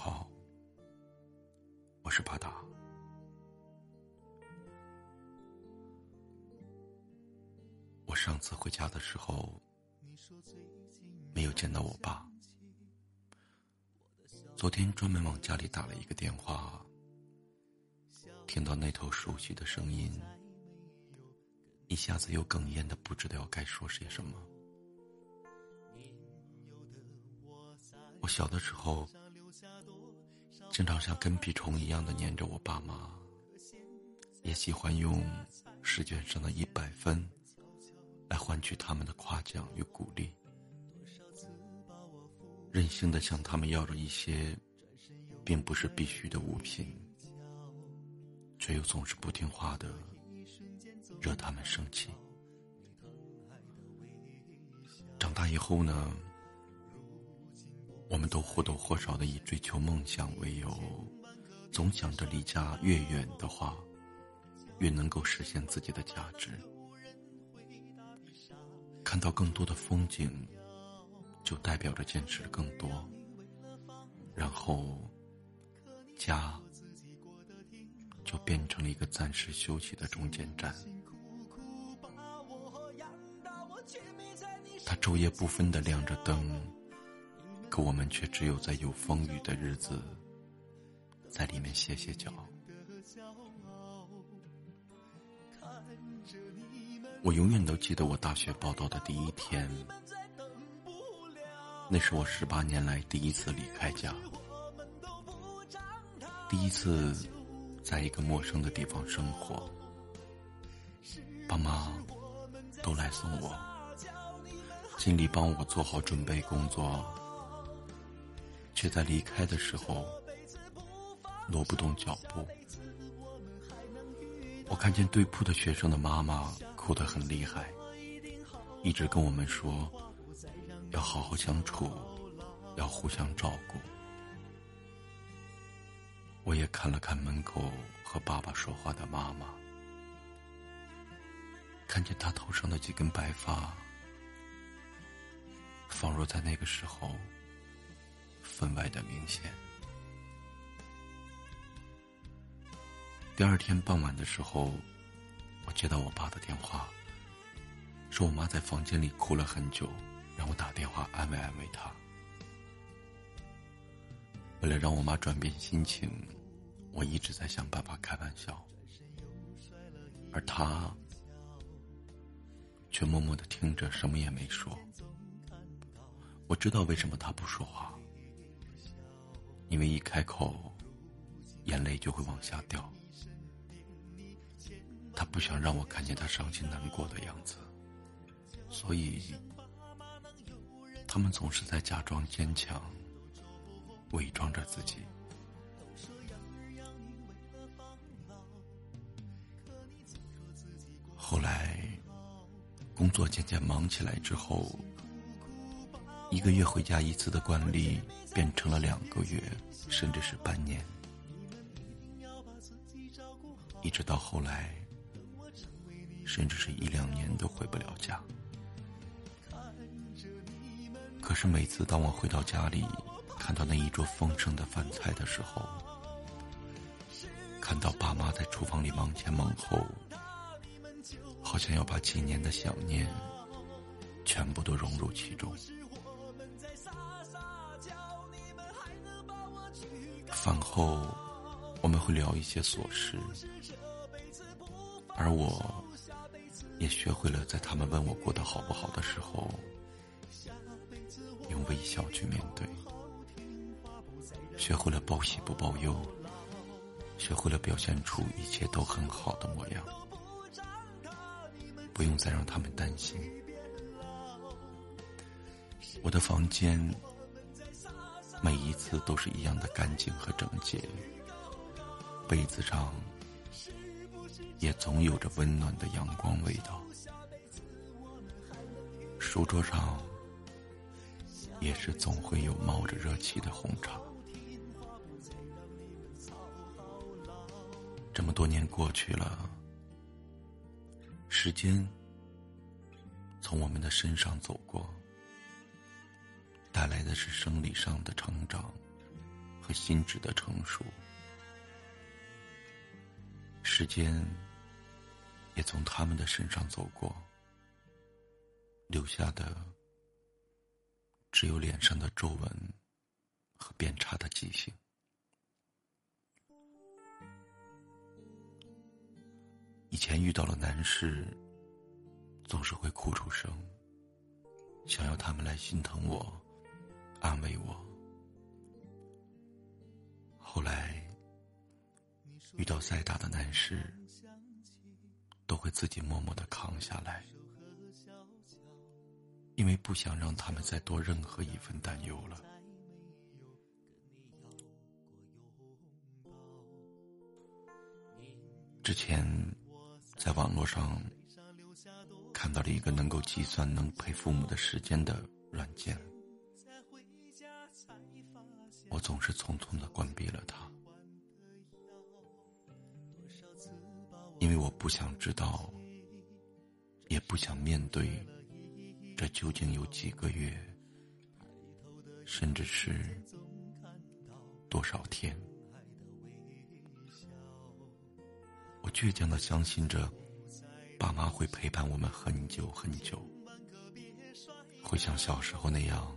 好，我是巴达。我上次回家的时候，没有见到我爸。昨天专门往家里打了一个电话，听到那头熟悉的声音，一下子又哽咽的不知道该说些什么。我小的时候。经常像跟屁虫一样的黏着我爸妈，也喜欢用试卷上的一百分来换取他们的夸奖与鼓励，任性的向他们要着一些并不是必须的物品，却又总是不听话的惹他们生气。长大以后呢？我们都或多或少的以追求梦想为由，总想着离家越远的话，越能够实现自己的价值。看到更多的风景，就代表着见识更多。然后，家就变成了一个暂时休息的中间站。他昼夜不分的亮着灯。可我们却只有在有风雨的日子，在里面歇歇脚。我永远都记得我大学报到的第一天，那是我十八年来第一次离开家，第一次在一个陌生的地方生活，爸妈都来送我，尽力帮我做好准备工作。却在离开的时候挪不动脚步。我看见对铺的学生的妈妈哭得很厉害，一直跟我们说要好好相处，要互相照顾。我也看了看门口和爸爸说话的妈妈，看见他头上的几根白发，仿若在那个时候。分外的明显。第二天傍晚的时候，我接到我爸的电话，说我妈在房间里哭了很久，让我打电话安慰安慰她。为了让我妈转变心情，我一直在想办法开玩笑，而她却默默的听着，什么也没说。我知道为什么她不说话。因为一开口，眼泪就会往下掉。他不想让我看见他伤心难过的样子，所以他们总是在假装坚强，伪装着自己。后来，工作渐渐忙起来之后。一个月回家一次的惯例变成了两个月，甚至是半年，一直到后来，甚至是一两年都回不了家。可是每次当我回到家里，看到那一桌丰盛的饭菜的时候，看到爸妈在厨房里忙前忙后，好像要把几年的想念全部都融入其中。饭后，我们会聊一些琐事，而我也学会了在他们问我过得好不好的时候，用微笑去面对；学会了报喜不报忧；学会了表现出一切都很好的模样，不用再让他们担心。我的房间。每一次都是一样的干净和整洁，被子上也总有着温暖的阳光味道，书桌上也是总会有冒着热气的红茶。这么多年过去了，时间从我们的身上走过。带来的是生理上的成长和心智的成熟。时间也从他们的身上走过，留下的只有脸上的皱纹和变差的记性。以前遇到了难事，总是会哭出声，想要他们来心疼我，安慰我。后来遇到再大的难事，都会自己默默的扛下来，因为不想让他们再多任何一份担忧了。之前。在网络上看到了一个能够计算能陪父母的时间的软件，我总是匆匆的关闭了它，因为我不想知道，也不想面对，这究竟有几个月，甚至是多少天。我倔强的相信着，爸妈会陪伴我们很久很久，会像小时候那样，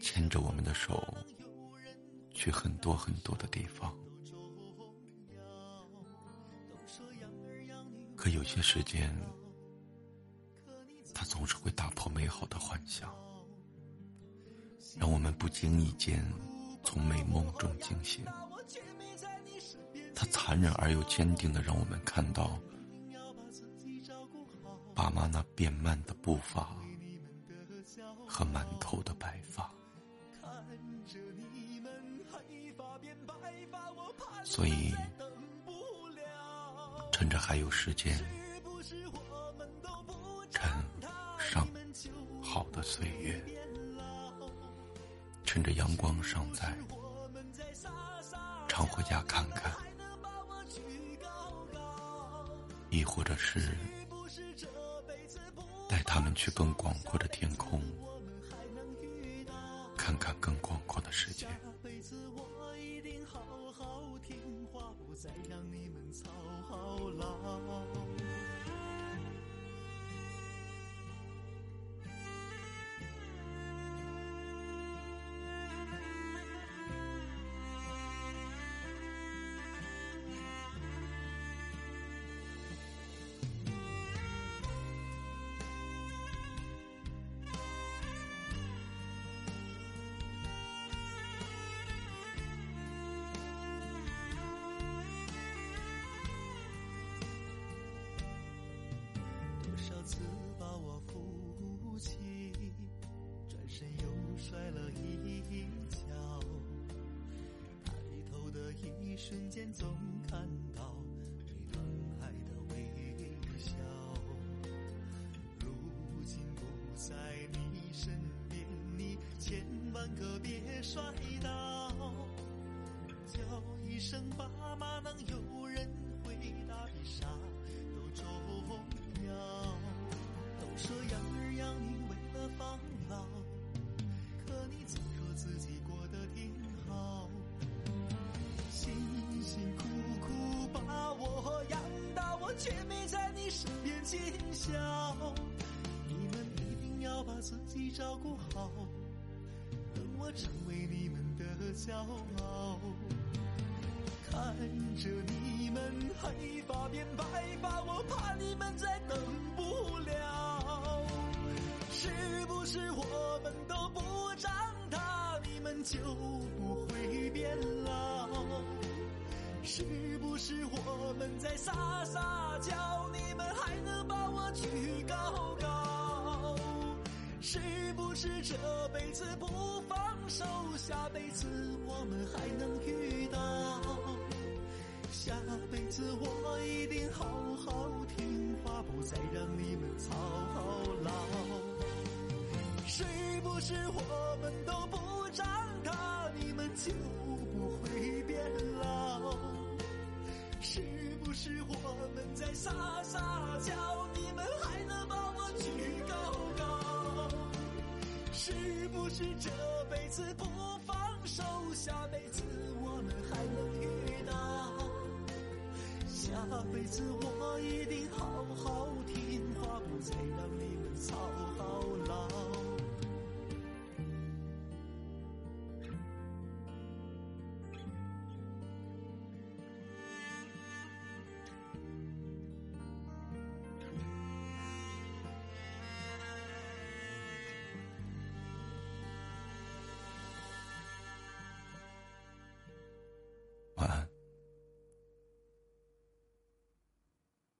牵着我们的手，去很多很多的地方。可有些时间，他总是会打破美好的幻想，让我们不经意间从美梦中惊醒。他残忍而又坚定的让我们看到，爸妈那变慢的步伐和满头的白发。看着你们黑发变白发，我怕所以，趁着还有时间，趁上好的岁月，趁着阳光尚在，常回家看看。亦或者是带他们去更广阔的天空，看看更广阔的世界。下辈子我一定好好听话不再让你摔了一跤。抬头的一瞬间，总看到你疼爱的微笑。如今不在你身边，你千万可别摔倒。叫一声爸却没在你身边尽孝。你们一定要把自己照顾好，等我成为你们的骄傲。看着你们黑发变白发，我怕你们再等不了。是不是我们都不长大，你们就不会变老？在撒撒娇，你们还能把我举高高？是不是这辈子不放手，下辈子我们还能遇到？下辈子我一定好好听话，不再让你们操劳。是不是我们都不长大，你们就是我们在撒撒娇，你们还能把我举高高，是不是这辈子不放手，下辈子我们还能遇到，下辈子我一定好好听话，不再让你们操劳。